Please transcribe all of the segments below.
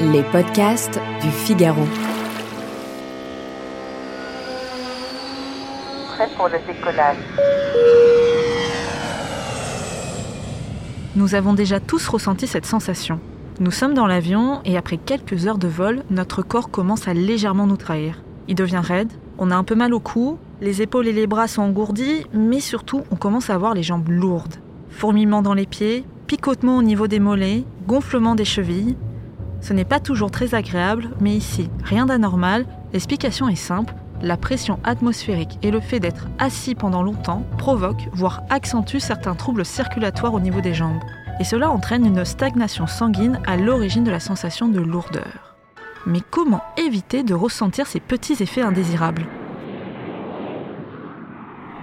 Les podcasts du Figaro. Prêt pour le décollage. Nous avons déjà tous ressenti cette sensation. Nous sommes dans l'avion et après quelques heures de vol, notre corps commence à légèrement nous trahir. Il devient raide, on a un peu mal au cou, les épaules et les bras sont engourdis, mais surtout on commence à avoir les jambes lourdes. Fourmillement dans les pieds, picotement au niveau des mollets, gonflement des chevilles. Ce n'est pas toujours très agréable, mais ici, rien d'anormal, l'explication est simple, la pression atmosphérique et le fait d'être assis pendant longtemps provoquent, voire accentuent certains troubles circulatoires au niveau des jambes. Et cela entraîne une stagnation sanguine à l'origine de la sensation de lourdeur. Mais comment éviter de ressentir ces petits effets indésirables?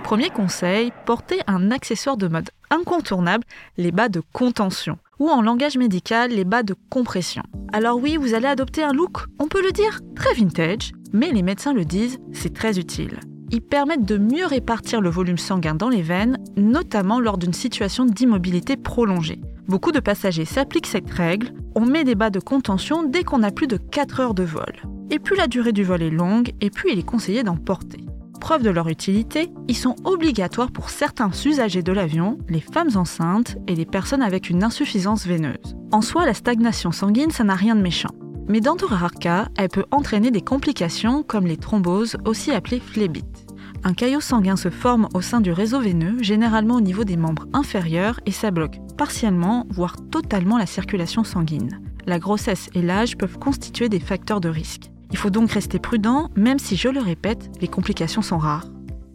Premier conseil, portez un accessoire de mode incontournable, les bas de contention, ou en langage médical, les bas de compression. Alors oui, vous allez adopter un look, on peut le dire, très vintage, mais les médecins le disent, c'est très utile. Ils permettent de mieux répartir le volume sanguin dans les veines, notamment lors d'une situation d'immobilité prolongée. Beaucoup de passagers s'appliquent cette règle, on met des bas de contention dès qu'on a plus de 4 heures de vol. Et plus la durée du vol est longue, et plus il est conseillé d'en porter. Preuve de leur utilité, ils sont obligatoires pour certains usagers de l'avion, les femmes enceintes et les personnes avec une insuffisance veineuse. En soi, la stagnation sanguine, ça n'a rien de méchant. Mais dans de rares cas, elle peut entraîner des complications comme les thromboses, aussi appelées phlébites. Un caillot sanguin se forme au sein du réseau veineux, généralement au niveau des membres inférieurs, et ça bloque partiellement, voire totalement la circulation sanguine. La grossesse et l'âge peuvent constituer des facteurs de risque. Il faut donc rester prudent, même si, je le répète, les complications sont rares.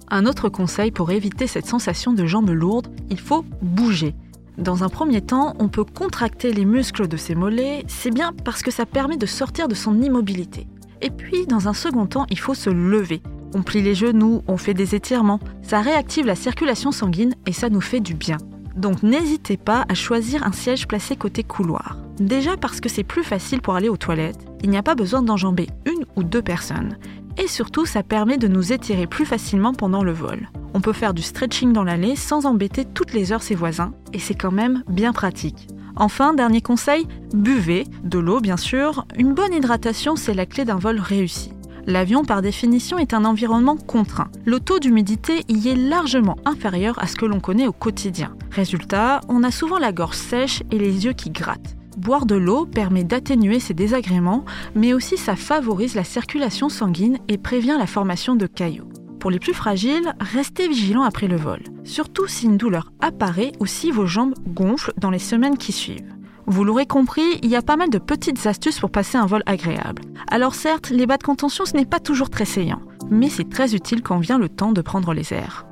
Un autre conseil pour éviter cette sensation de jambes lourdes, il faut bouger. Dans un premier temps, on peut contracter les muscles de ses mollets, c'est bien parce que ça permet de sortir de son immobilité. Et puis, dans un second temps, il faut se lever. On plie les genoux, on fait des étirements, ça réactive la circulation sanguine et ça nous fait du bien. Donc n'hésitez pas à choisir un siège placé côté couloir. Déjà parce que c'est plus facile pour aller aux toilettes, il n'y a pas besoin d'enjamber une ou deux personnes. Et surtout, ça permet de nous étirer plus facilement pendant le vol. On peut faire du stretching dans l'allée sans embêter toutes les heures ses voisins, et c'est quand même bien pratique. Enfin, dernier conseil, buvez, de l'eau bien sûr, une bonne hydratation c'est la clé d'un vol réussi. L'avion, par définition, est un environnement contraint. Le taux d'humidité y est largement inférieur à ce que l'on connaît au quotidien. Résultat, on a souvent la gorge sèche et les yeux qui grattent. Boire de l'eau permet d'atténuer ces désagréments, mais aussi ça favorise la circulation sanguine et prévient la formation de caillots. Pour les plus fragiles, restez vigilants après le vol, surtout si une douleur apparaît ou si vos jambes gonflent dans les semaines qui suivent. Vous l'aurez compris, il y a pas mal de petites astuces pour passer un vol agréable. Alors certes, les bas de contention, ce n'est pas toujours très saillant, mais c'est très utile quand vient le temps de prendre les airs.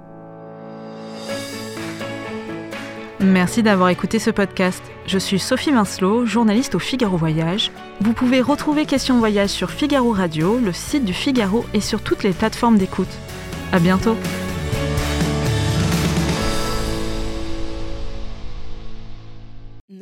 Merci d'avoir écouté ce podcast. Je suis Sophie Vincelot, journaliste au Figaro Voyage. Vous pouvez retrouver Question Voyage sur Figaro Radio, le site du Figaro et sur toutes les plateformes d'écoute. À bientôt!